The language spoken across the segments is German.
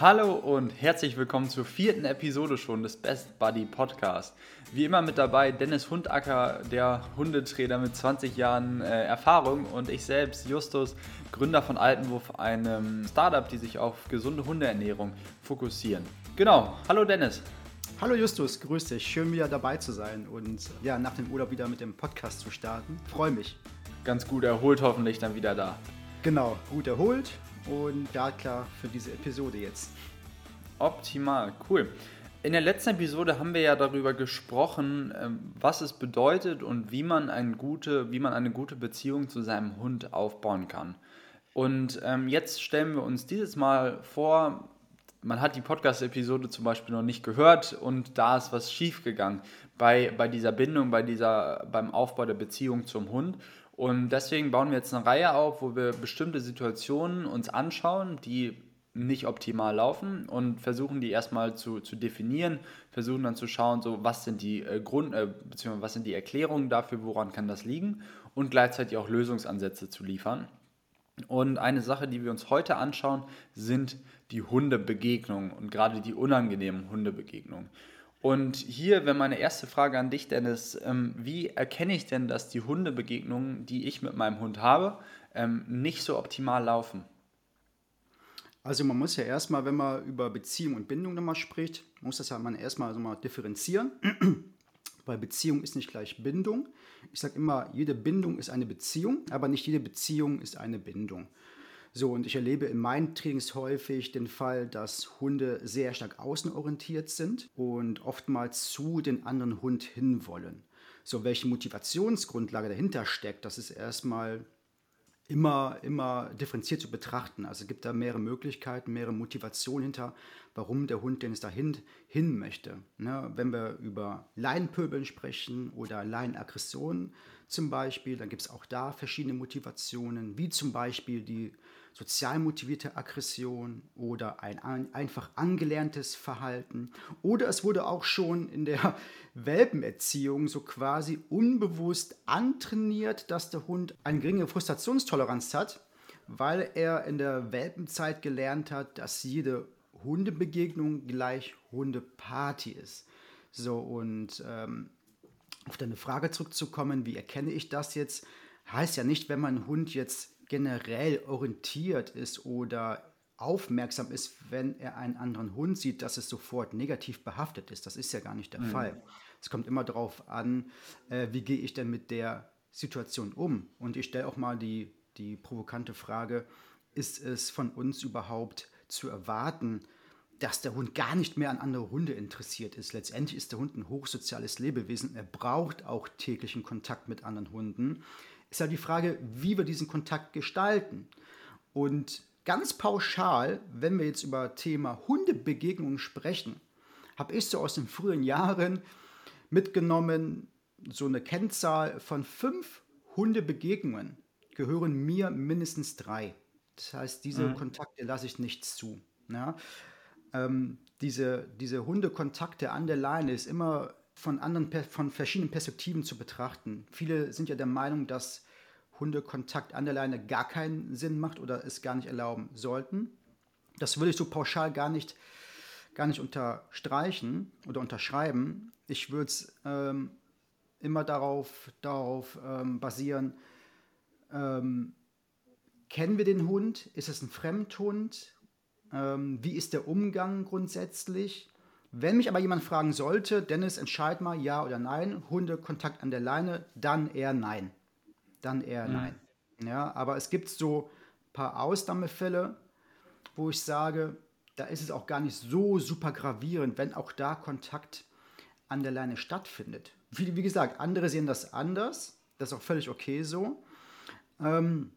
Hallo und herzlich willkommen zur vierten Episode schon des Best Buddy Podcast. Wie immer mit dabei Dennis Hundacker, der Hundetrainer mit 20 Jahren äh, Erfahrung und ich selbst, Justus, Gründer von Altenwurf, einem Startup, die sich auf gesunde Hundeernährung fokussieren. Genau, hallo Dennis. Hallo Justus, grüß dich. Schön wieder dabei zu sein und ja, nach dem Urlaub wieder mit dem Podcast zu starten. Freue mich. Ganz gut erholt hoffentlich dann wieder da. Genau, gut erholt und ja klar für diese Episode jetzt. Optimal, cool. In der letzten Episode haben wir ja darüber gesprochen, ähm, was es bedeutet und wie man eine gute, wie man eine gute Beziehung zu seinem Hund aufbauen kann. Und ähm, jetzt stellen wir uns dieses Mal vor, man hat die Podcast-Episode zum Beispiel noch nicht gehört und da ist was schiefgegangen bei, bei dieser Bindung, bei dieser, beim Aufbau der Beziehung zum Hund. Und deswegen bauen wir jetzt eine Reihe auf, wo wir bestimmte Situationen uns anschauen, die nicht optimal laufen und versuchen die erstmal zu, zu definieren, versuchen dann zu schauen, so was sind die äh, Grund, äh, beziehungsweise was sind die Erklärungen dafür, woran kann das liegen und gleichzeitig auch Lösungsansätze zu liefern. Und eine Sache, die wir uns heute anschauen, sind die Hundebegegnungen und gerade die unangenehmen Hundebegegnungen. Und hier wäre meine erste Frage an dich, Dennis. Ähm, wie erkenne ich denn, dass die Hundebegegnungen, die ich mit meinem Hund habe, ähm, nicht so optimal laufen? Also man muss ja erstmal, wenn man über Beziehung und Bindung nochmal spricht, muss das ja man erstmal so mal differenzieren. Weil Beziehung ist nicht gleich Bindung. Ich sage immer, jede Bindung ist eine Beziehung, aber nicht jede Beziehung ist eine Bindung. So, und ich erlebe in meinen Trainings häufig den Fall, dass Hunde sehr stark außenorientiert sind und oftmals zu den anderen Hund hinwollen. So, welche Motivationsgrundlage dahinter steckt, das ist erstmal immer, immer differenziert zu betrachten. Also es gibt da mehrere Möglichkeiten, mehrere Motivationen hinter, warum der Hund denn es dahin hin möchte. Ne? Wenn wir über Leinenpöbeln sprechen oder Leinenaggressionen zum Beispiel, dann gibt es auch da verschiedene Motivationen, wie zum Beispiel die sozial motivierte Aggression oder ein, ein einfach angelerntes Verhalten. Oder es wurde auch schon in der Welpenerziehung so quasi unbewusst antrainiert, dass der Hund eine geringe Frustrationstoleranz hat, weil er in der Welpenzeit gelernt hat, dass jede Hundebegegnung gleich Hundeparty ist. So, und ähm, auf deine Frage zurückzukommen, wie erkenne ich das jetzt? Heißt ja nicht, wenn mein Hund jetzt generell orientiert ist oder aufmerksam ist, wenn er einen anderen Hund sieht, dass es sofort negativ behaftet ist. Das ist ja gar nicht der mhm. Fall. Es kommt immer darauf an, äh, wie gehe ich denn mit der Situation um. Und ich stelle auch mal die, die provokante Frage, ist es von uns überhaupt zu erwarten, dass der Hund gar nicht mehr an andere Hunde interessiert ist. Letztendlich ist der Hund ein hochsoziales Lebewesen. Er braucht auch täglichen Kontakt mit anderen Hunden ist ja die Frage, wie wir diesen Kontakt gestalten. Und ganz pauschal, wenn wir jetzt über Thema Hundebegegnungen sprechen, habe ich so aus den frühen Jahren mitgenommen, so eine Kennzahl von fünf Hundebegegnungen gehören mir mindestens drei. Das heißt, diese mhm. Kontakte lasse ich nicht zu. Ja? Ähm, diese, diese Hundekontakte an der Leine ist immer von anderen, von verschiedenen Perspektiven zu betrachten. Viele sind ja der Meinung, dass Hundekontakt an der Leine gar keinen Sinn macht oder es gar nicht erlauben sollten. Das würde ich so pauschal gar nicht, gar nicht unterstreichen oder unterschreiben. Ich würde es ähm, immer darauf, darauf ähm, basieren, ähm, kennen wir den Hund? Ist es ein Fremdhund? Ähm, wie ist der Umgang grundsätzlich? Wenn mich aber jemand fragen sollte, Dennis, entscheid mal ja oder nein, Hundekontakt an der Leine, dann eher nein. Dann eher mhm. nein. Ja, aber es gibt so ein paar Ausnahmefälle, wo ich sage, da ist es auch gar nicht so super gravierend, wenn auch da Kontakt an der Leine stattfindet. Wie, wie gesagt, andere sehen das anders, das ist auch völlig okay so. Ähm,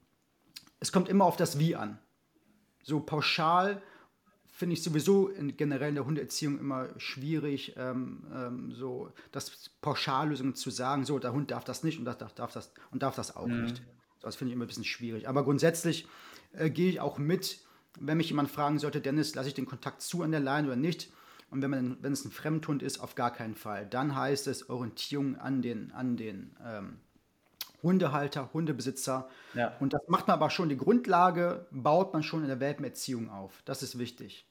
es kommt immer auf das Wie an. So pauschal finde ich sowieso in, generell in der Hundeerziehung immer schwierig, ähm, ähm, so das Pauschallösungen zu sagen, so der Hund darf das nicht und das darf, darf das und darf das auch mhm. nicht. Das finde ich immer ein bisschen schwierig. Aber grundsätzlich äh, gehe ich auch mit, wenn mich jemand fragen sollte, Dennis, lasse ich den Kontakt zu an der Leine oder nicht? Und wenn, man, wenn es ein Fremdhund ist, auf gar keinen Fall. Dann heißt es Orientierung an den, an den ähm, Hundehalter, Hundebesitzer. Ja. Und das macht man aber schon, die Grundlage baut man schon in der Welpenerziehung auf. Das ist wichtig.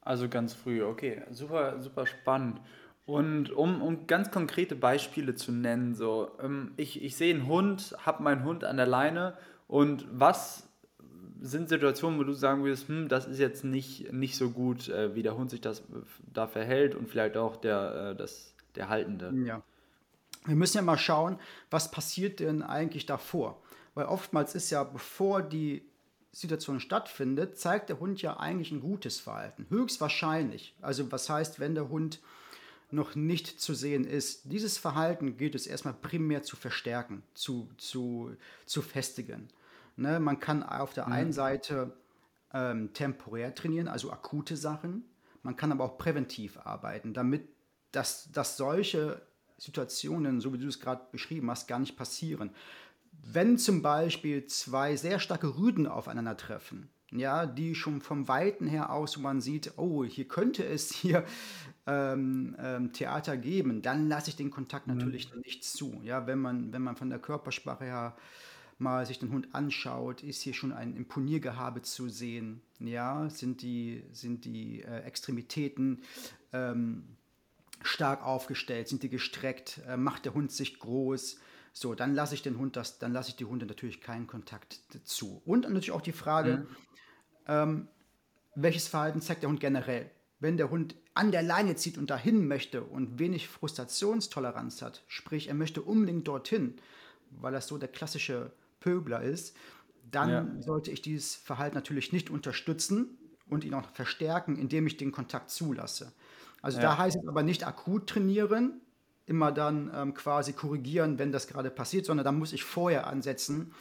Also ganz früh, okay. Super, super spannend. Und um, um ganz konkrete Beispiele zu nennen, so, ähm, ich, ich sehe einen Hund, habe meinen Hund an der Leine und was sind Situationen, wo du sagen würdest, hm, das ist jetzt nicht, nicht so gut, äh, wie der Hund sich das da verhält und vielleicht auch der, äh, das, der Haltende? Ja. Wir müssen ja mal schauen, was passiert denn eigentlich davor? Weil oftmals ist ja, bevor die Situation stattfindet, zeigt der Hund ja eigentlich ein gutes Verhalten. Höchstwahrscheinlich. Also was heißt, wenn der Hund noch nicht zu sehen ist. Dieses Verhalten gilt es erstmal primär zu verstärken, zu, zu, zu festigen. Ne, man kann auf der mhm. einen Seite ähm, temporär trainieren, also akute Sachen. Man kann aber auch präventiv arbeiten, damit dass, dass solche Situationen, so wie du es gerade beschrieben hast, gar nicht passieren. Wenn zum Beispiel zwei sehr starke Rüden aufeinandertreffen, ja, die schon vom Weiten her aus, wo man sieht, oh, hier könnte es hier ähm, ähm, Theater geben, dann lasse ich den Kontakt mhm. natürlich mhm. nicht zu. Ja, wenn man, wenn man von der Körpersprache her mal sich den Hund anschaut, ist hier schon ein Imponiergehabe zu sehen. Ja, sind die, sind die äh, Extremitäten ähm, stark aufgestellt, sind die gestreckt, äh, macht der Hund sich groß. So, dann lasse ich den Hund das, dann lasse ich die Hunde natürlich keinen Kontakt zu. Und natürlich auch die Frage, mhm ähm, welches Verhalten zeigt der Hund generell. Wenn der Hund an der Leine zieht und dahin möchte und wenig Frustrationstoleranz hat, sprich er möchte unbedingt dorthin, weil er so der klassische Pöbler ist, dann ja. sollte ich dieses Verhalten natürlich nicht unterstützen und ihn auch verstärken, indem ich den Kontakt zulasse. Also ja. da heißt es aber nicht akut trainieren, immer dann ähm, quasi korrigieren, wenn das gerade passiert, sondern da muss ich vorher ansetzen,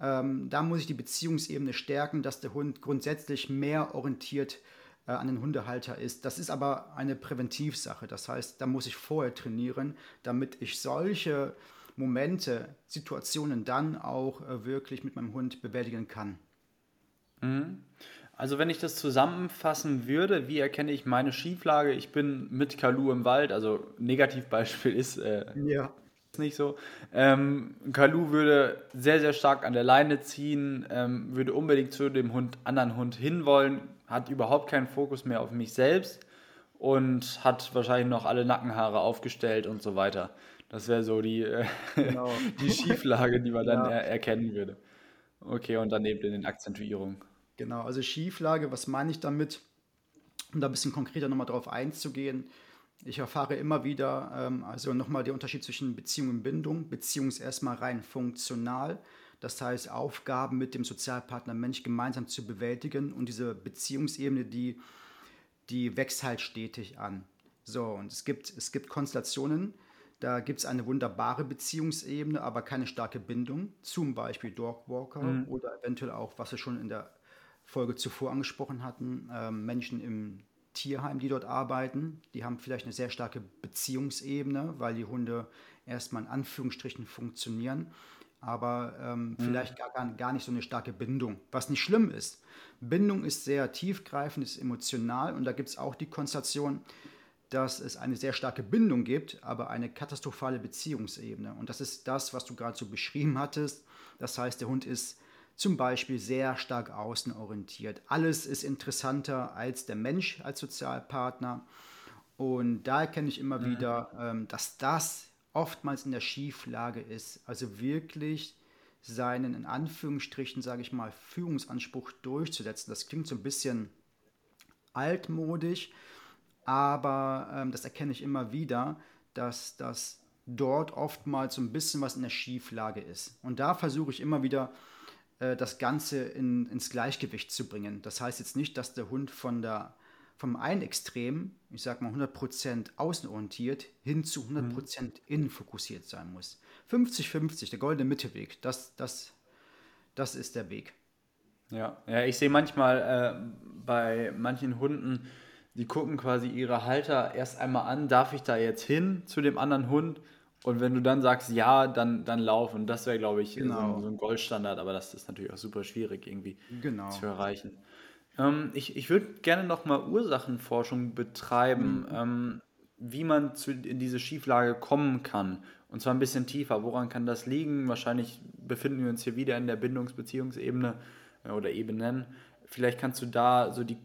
ähm, da muss ich die Beziehungsebene stärken, dass der Hund grundsätzlich mehr orientiert äh, an den Hundehalter ist. Das ist aber eine Präventivsache. Das heißt, da muss ich vorher trainieren, damit ich solche Momente, Situationen dann auch äh, wirklich mit meinem Hund bewältigen kann. Mhm. Also wenn ich das zusammenfassen würde, wie erkenne ich meine Schieflage? Ich bin mit Kalu im Wald, also Negativbeispiel ist äh, ja nicht so. Ähm, Kalu würde sehr, sehr stark an der Leine ziehen, ähm, würde unbedingt zu dem Hund, anderen Hund hinwollen, hat überhaupt keinen Fokus mehr auf mich selbst und hat wahrscheinlich noch alle Nackenhaare aufgestellt und so weiter. Das wäre so die, äh, genau. die Schieflage, die man dann ja. er erkennen würde. Okay, und dann eben in den Akzentuierungen. Genau, also Schieflage, was meine ich damit? Um da ein bisschen konkreter nochmal drauf einzugehen ich erfahre immer wieder, ähm, also nochmal der Unterschied zwischen Beziehung und Bindung. Beziehung ist erstmal rein funktional, das heißt Aufgaben mit dem Sozialpartner Mensch gemeinsam zu bewältigen und diese Beziehungsebene, die, die wächst halt stetig an. So, und es gibt, es gibt Konstellationen, da gibt es eine wunderbare Beziehungsebene, aber keine starke Bindung, zum Beispiel Dogwalker mhm. oder eventuell auch, was wir schon in der Folge zuvor angesprochen hatten, äh, Menschen im Tierheim, die dort arbeiten. Die haben vielleicht eine sehr starke Beziehungsebene, weil die Hunde erstmal in Anführungsstrichen funktionieren, aber ähm, mhm. vielleicht gar, gar nicht so eine starke Bindung, was nicht schlimm ist. Bindung ist sehr tiefgreifend, ist emotional und da gibt es auch die Konstellation, dass es eine sehr starke Bindung gibt, aber eine katastrophale Beziehungsebene. Und das ist das, was du gerade so beschrieben hattest. Das heißt, der Hund ist zum Beispiel sehr stark außenorientiert. Alles ist interessanter als der Mensch als Sozialpartner. Und da erkenne ich immer mhm. wieder, ähm, dass das oftmals in der Schieflage ist. Also wirklich seinen, in Anführungsstrichen, sage ich mal, Führungsanspruch durchzusetzen. Das klingt so ein bisschen altmodisch, aber ähm, das erkenne ich immer wieder, dass das dort oftmals so ein bisschen was in der Schieflage ist. Und da versuche ich immer wieder äh, das Ganze in, ins Gleichgewicht zu bringen. Das heißt jetzt nicht, dass der Hund von der, vom einen Extrem, ich sag mal 100% außenorientiert, hin zu 100% mhm. innen fokussiert sein muss. 50-50, der goldene Mittelweg, das, das, das ist der Weg. Ja, ja ich sehe manchmal äh, bei manchen Hunden, die gucken quasi ihre Halter erst einmal an, darf ich da jetzt hin zu dem anderen Hund? Und wenn du dann sagst, ja, dann, dann lauf. Und das wäre, glaube ich, genau. so, so, ein Goldstandard, aber das ist natürlich auch super schwierig irgendwie genau. zu erreichen. Ähm, ich ich würde gerne nochmal Ursachenforschung betreiben, mhm. ähm, wie man zu, in diese Schieflage kommen kann. Und zwar ein bisschen tiefer. Woran kann das liegen? Wahrscheinlich befinden wir uns hier wieder in der Bindungsbeziehungsebene äh, oder Ebenen. Vielleicht kannst du da so die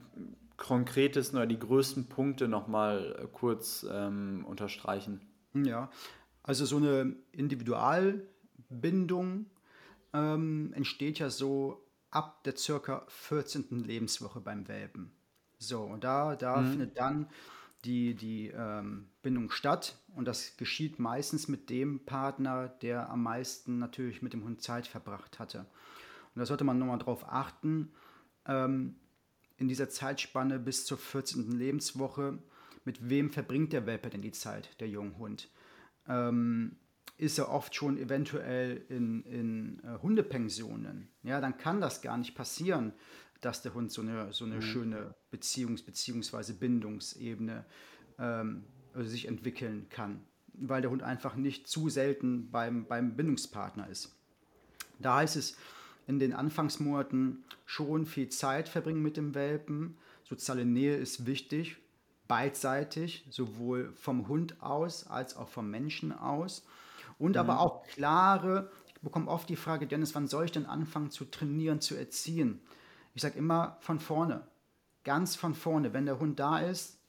konkretesten oder die größten Punkte nochmal äh, kurz ähm, unterstreichen? Ja, also so eine Individualbindung ähm, entsteht ja so ab der circa 14. Lebenswoche beim Welpen. So, und da, da mhm. findet dann die, die ähm, Bindung statt und das geschieht meistens mit dem Partner, der am meisten natürlich mit dem Hund Zeit verbracht hatte. Und da sollte man nochmal drauf achten, ähm, in dieser Zeitspanne bis zur 14. Lebenswoche, mit wem verbringt der Welpe denn die Zeit, der junge Hund? Ähm, ist er oft schon eventuell in, in äh, Hundepensionen, ja, dann kann das gar nicht passieren, dass der Hund so eine, so eine mhm. schöne Beziehungs- bzw. Bindungsebene ähm, also sich entwickeln kann, weil der Hund einfach nicht zu selten beim, beim Bindungspartner ist. Da heißt es, in den Anfangsmonaten schon viel Zeit verbringen mit dem Welpen. Soziale Nähe ist wichtig, beidseitig, sowohl vom Hund aus als auch vom Menschen aus. Und mhm. aber auch klare, ich bekomme oft die Frage, Dennis, wann soll ich denn anfangen zu trainieren, zu erziehen? Ich sage immer von vorne, ganz von vorne. Wenn der Hund da ist,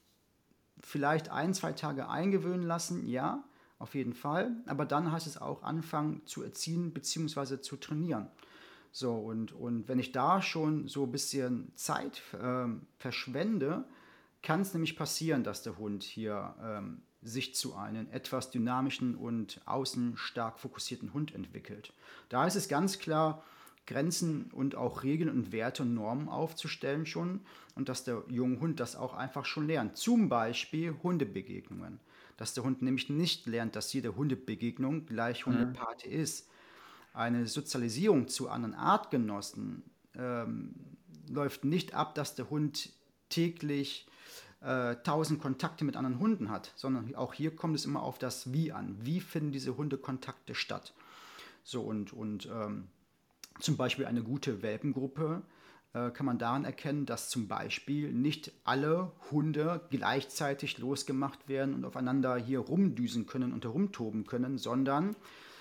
vielleicht ein, zwei Tage eingewöhnen lassen, ja, auf jeden Fall. Aber dann heißt es auch anfangen zu erziehen bzw. zu trainieren. So, und, und wenn ich da schon so ein bisschen Zeit äh, verschwende, kann es nämlich passieren, dass der Hund hier ähm, sich zu einem etwas dynamischen und außen stark fokussierten Hund entwickelt. Da ist es ganz klar, Grenzen und auch Regeln und Werte und Normen aufzustellen schon und dass der junge Hund das auch einfach schon lernt. Zum Beispiel Hundebegegnungen. Dass der Hund nämlich nicht lernt, dass jede Hundebegegnung gleich. Hundeparty mhm. ist eine Sozialisierung zu anderen Artgenossen ähm, läuft nicht ab, dass der Hund täglich äh, tausend Kontakte mit anderen Hunden hat, sondern auch hier kommt es immer auf das Wie an. Wie finden diese Hundekontakte statt? So und, und ähm, zum Beispiel eine gute Welpengruppe äh, kann man daran erkennen, dass zum Beispiel nicht alle Hunde gleichzeitig losgemacht werden und aufeinander hier rumdüsen können und herumtoben können, sondern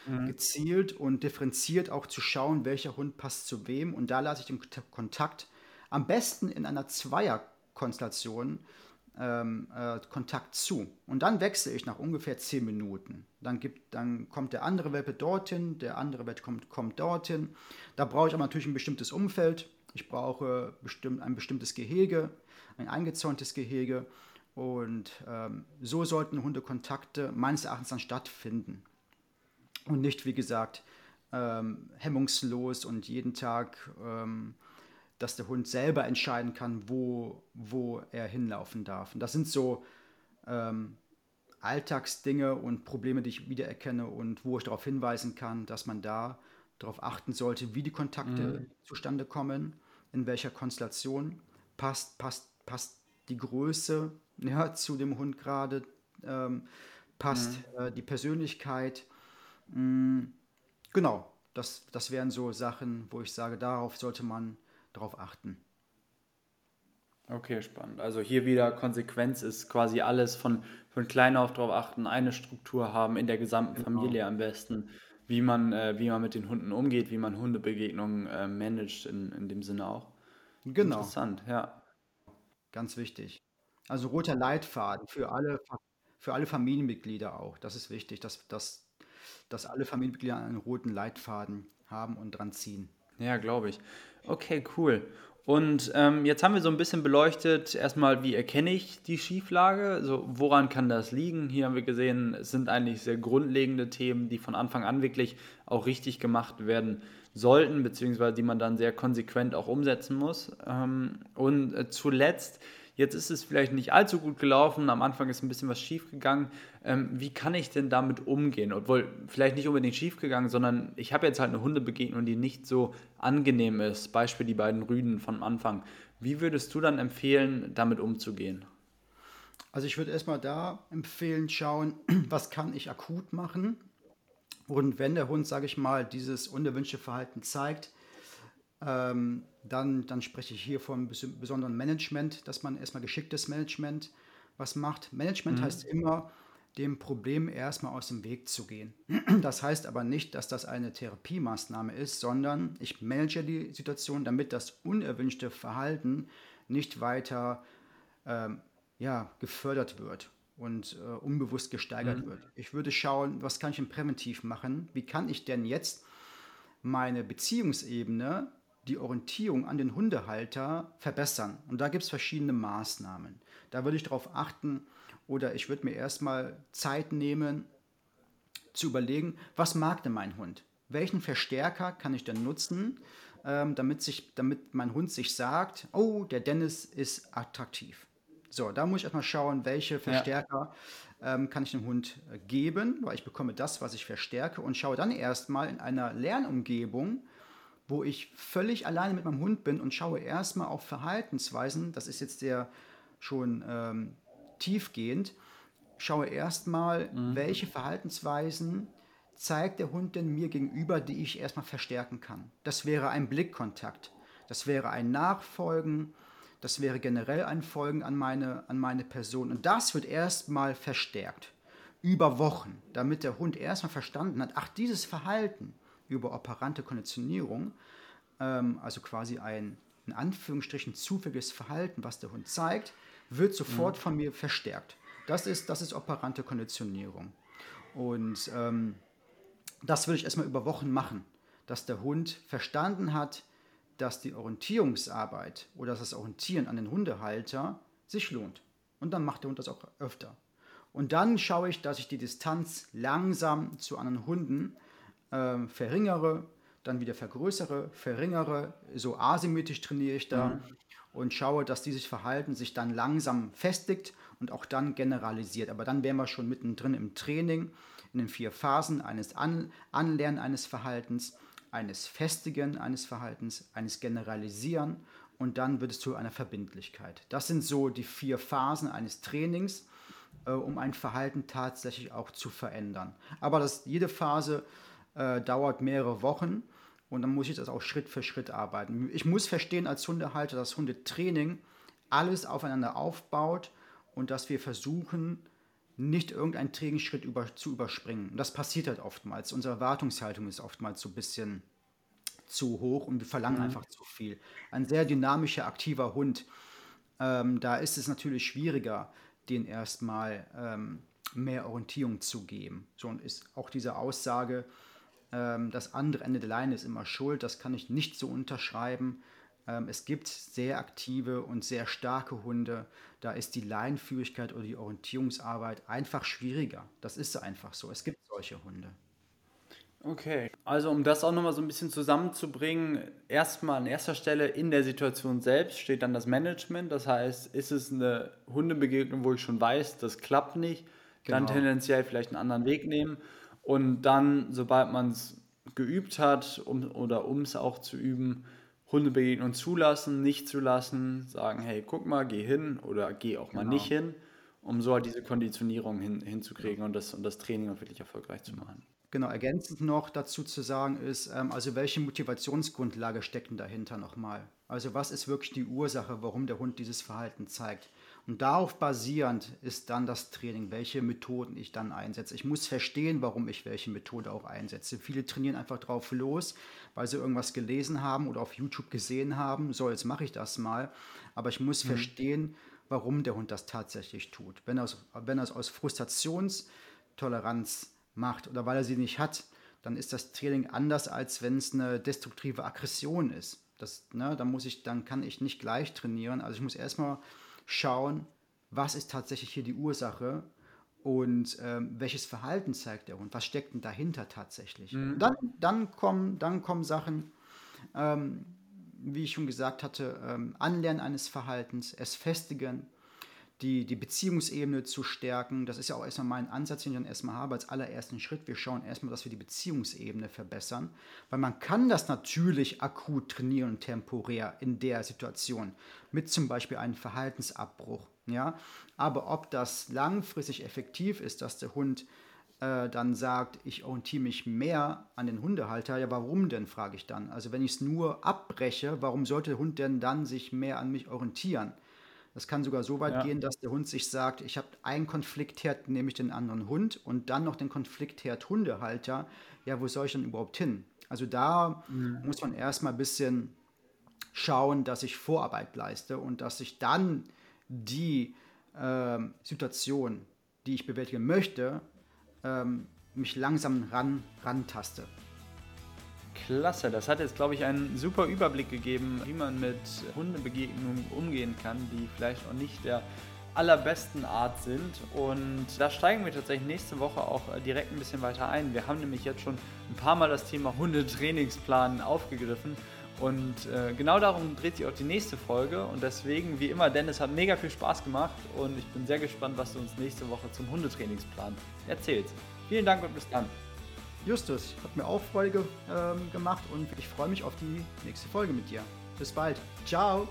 mhm. gezielt und differenziert auch zu schauen, welcher Hund passt zu wem. Und da lasse ich den Kontakt am besten in einer Zweierkonstellation ähm, äh, Kontakt zu. Und dann wechsle ich nach ungefähr zehn Minuten. Dann, gibt, dann kommt der andere Welpe dorthin, der andere Welpe kommt, kommt dorthin. Da brauche ich aber natürlich ein bestimmtes Umfeld. Ich brauche bestimmt ein bestimmtes Gehege, ein eingezäuntes Gehege. Und ähm, so sollten Hundekontakte meines Erachtens dann stattfinden und nicht, wie gesagt, ähm, hemmungslos und jeden Tag, ähm, dass der Hund selber entscheiden kann, wo, wo er hinlaufen darf. Und das sind so ähm, Alltagsdinge und Probleme, die ich wiedererkenne und wo ich darauf hinweisen kann, dass man da darauf achten sollte, wie die Kontakte mhm. zustande kommen, in welcher Konstellation passt, passt, passt die Größe ja, zu dem Hund gerade, ähm, passt mhm. äh, die Persönlichkeit Mm, genau, das, das wären so Sachen, wo ich sage, darauf sollte man darauf achten. Okay, spannend. Also hier wieder Konsequenz ist quasi alles von, von klein auf darauf achten, eine Struktur haben in der gesamten genau. Familie am besten, wie man, äh, wie man mit den Hunden umgeht, wie man Hundebegegnungen äh, managt in, in dem Sinne auch. Genau. Interessant, ja. Ganz wichtig. Also roter Leitfaden für alle, für alle Familienmitglieder auch. Das ist wichtig, dass, dass dass alle Familienmitglieder einen roten Leitfaden haben und dran ziehen. Ja, glaube ich. Okay, cool. Und ähm, jetzt haben wir so ein bisschen beleuchtet, erstmal, wie erkenne ich die Schieflage? Also, woran kann das liegen? Hier haben wir gesehen, es sind eigentlich sehr grundlegende Themen, die von Anfang an wirklich auch richtig gemacht werden sollten, beziehungsweise die man dann sehr konsequent auch umsetzen muss. Ähm, und äh, zuletzt Jetzt ist es vielleicht nicht allzu gut gelaufen, am Anfang ist ein bisschen was schiefgegangen. Ähm, wie kann ich denn damit umgehen? Obwohl, vielleicht nicht unbedingt schiefgegangen, sondern ich habe jetzt halt eine Hundebegegnung, die nicht so angenehm ist. Beispiel die beiden Rüden vom Anfang. Wie würdest du dann empfehlen, damit umzugehen? Also ich würde erstmal da empfehlen, schauen, was kann ich akut machen. Und wenn der Hund, sage ich mal, dieses unerwünschte Verhalten zeigt, ähm, dann, dann spreche ich hier vom besonderen Management, dass man erstmal geschicktes Management was macht. Management mhm. heißt immer, dem Problem erstmal aus dem Weg zu gehen. Das heißt aber nicht, dass das eine Therapiemaßnahme ist, sondern ich manage die Situation, damit das unerwünschte Verhalten nicht weiter ähm, ja, gefördert wird und äh, unbewusst gesteigert mhm. wird. Ich würde schauen, was kann ich denn präventiv machen? Wie kann ich denn jetzt meine Beziehungsebene, die Orientierung an den Hundehalter verbessern? Und da gibt es verschiedene Maßnahmen. Da würde ich darauf achten oder ich würde mir erstmal Zeit nehmen, zu überlegen, was mag denn mein Hund? Welchen Verstärker kann ich denn nutzen, ähm, damit, sich, damit mein Hund sich sagt, oh, der Dennis ist attraktiv. So, da muss ich erstmal schauen, welche Verstärker ja. ähm, kann ich dem Hund äh, geben, weil ich bekomme das, was ich verstärke und schaue dann erstmal in einer Lernumgebung, wo ich völlig alleine mit meinem Hund bin und schaue erstmal auf Verhaltensweisen, das ist jetzt sehr schon ähm, tiefgehend, schaue erstmal, mhm. welche Verhaltensweisen zeigt der Hund denn mir gegenüber, die ich erstmal verstärken kann. Das wäre ein Blickkontakt, das wäre ein Nachfolgen, das wäre generell ein Folgen an meine, an meine Person. Und das wird erstmal verstärkt über Wochen, damit der Hund erstmal verstanden hat, ach, dieses Verhalten über operante Konditionierung, ähm, also quasi ein in Anführungsstrichen zufälliges Verhalten, was der Hund zeigt, wird sofort mhm. von mir verstärkt. Das ist, das ist operante Konditionierung. Und ähm, das würde ich erstmal über Wochen machen, dass der Hund verstanden hat, dass die Orientierungsarbeit oder das Orientieren an den Hundehalter sich lohnt. Und dann macht der Hund das auch öfter. Und dann schaue ich, dass ich die Distanz langsam zu anderen Hunden äh, verringere, dann wieder vergrößere, verringere. So asymmetrisch trainiere ich da mhm. und schaue, dass dieses Verhalten sich dann langsam festigt und auch dann generalisiert. Aber dann wären wir schon mittendrin im Training, in den vier Phasen eines An Anlernen eines Verhaltens eines Festigen eines Verhaltens, eines Generalisieren und dann wird es zu einer Verbindlichkeit. Das sind so die vier Phasen eines Trainings, äh, um ein Verhalten tatsächlich auch zu verändern. Aber das, jede Phase äh, dauert mehrere Wochen und dann muss ich das auch Schritt für Schritt arbeiten. Ich muss verstehen als Hundehalter, dass Hundetraining alles aufeinander aufbaut und dass wir versuchen, nicht irgendeinen Trainingsschritt über, zu überspringen. Und das passiert halt oftmals. Unsere Erwartungshaltung ist oftmals so ein bisschen zu hoch und wir verlangen mhm. einfach zu viel. Ein sehr dynamischer, aktiver Hund, ähm, da ist es natürlich schwieriger, den erstmal ähm, mehr Orientierung zu geben. So und ist auch diese Aussage, das andere Ende der Leine ist immer schuld, das kann ich nicht so unterschreiben. Ähm, es gibt sehr aktive und sehr starke Hunde. Da ist die Leinenführigkeit oder die Orientierungsarbeit einfach schwieriger. Das ist einfach so. Es gibt solche Hunde. Okay, also um das auch nochmal so ein bisschen zusammenzubringen, erstmal an erster Stelle in der Situation selbst steht dann das Management. Das heißt, ist es eine Hundebegegnung, wo ich schon weiß, das klappt nicht, genau. dann tendenziell vielleicht einen anderen Weg nehmen und dann, sobald man es geübt hat um, oder um es auch zu üben, Hundebegegnung zulassen, nicht zulassen, sagen, hey, guck mal, geh hin oder geh auch mal genau. nicht hin, um so halt diese Konditionierung hin, hinzukriegen und das, und das Training auch wirklich erfolgreich zu machen. Genau, ergänzend noch dazu zu sagen ist, ähm, also welche Motivationsgrundlage steckt denn dahinter nochmal? Also was ist wirklich die Ursache, warum der Hund dieses Verhalten zeigt? Und darauf basierend ist dann das Training, welche Methoden ich dann einsetze. Ich muss verstehen, warum ich welche Methode auch einsetze. Viele trainieren einfach drauf los, weil sie irgendwas gelesen haben oder auf YouTube gesehen haben. So, jetzt mache ich das mal. Aber ich muss mhm. verstehen, warum der Hund das tatsächlich tut. Wenn er es, wenn er es aus Frustrationstoleranz macht oder weil er sie nicht hat, dann ist das Training anders, als wenn es eine destruktive Aggression ist. Das, ne, dann, muss ich, dann kann ich nicht gleich trainieren. Also ich muss erstmal schauen, was ist tatsächlich hier die Ursache und ähm, welches Verhalten zeigt der Hund, was steckt denn dahinter tatsächlich. Mhm. Dann, dann, kommen, dann kommen Sachen, ähm, wie ich schon gesagt hatte, ähm, Anlernen eines Verhaltens, es festigen, die, die Beziehungsebene zu stärken. Das ist ja auch erstmal mein Ansatz, den ich dann erstmal habe als allerersten Schritt. Wir schauen erstmal, dass wir die Beziehungsebene verbessern, weil man kann das natürlich akut trainieren, temporär in der Situation, mit zum Beispiel einem Verhaltensabbruch. Ja? Aber ob das langfristig effektiv ist, dass der Hund äh, dann sagt, ich orientiere mich mehr an den Hundehalter, ja warum denn, frage ich dann. Also wenn ich es nur abbreche, warum sollte der Hund denn dann sich mehr an mich orientieren? Das kann sogar so weit ja. gehen, dass der Hund sich sagt, ich habe einen Konfliktherd, nehme ich den anderen Hund und dann noch den Konfliktherd Hundehalter. Ja, wo soll ich denn überhaupt hin? Also da mhm. muss man erstmal ein bisschen schauen, dass ich Vorarbeit leiste und dass ich dann die ähm, Situation, die ich bewältigen möchte, ähm, mich langsam ran, rantaste. Klasse, das hat jetzt, glaube ich, einen super Überblick gegeben, wie man mit Hundebegegnungen umgehen kann, die vielleicht auch nicht der allerbesten Art sind. Und da steigen wir tatsächlich nächste Woche auch direkt ein bisschen weiter ein. Wir haben nämlich jetzt schon ein paar Mal das Thema Hundetrainingsplan aufgegriffen. Und äh, genau darum dreht sich auch die nächste Folge. Und deswegen, wie immer, Dennis hat mega viel Spaß gemacht. Und ich bin sehr gespannt, was du uns nächste Woche zum Hundetrainingsplan erzählst. Vielen Dank und bis dann. Justus, hat mir auch Freude ähm, gemacht und ich freue mich auf die nächste Folge mit dir. Bis bald. Ciao.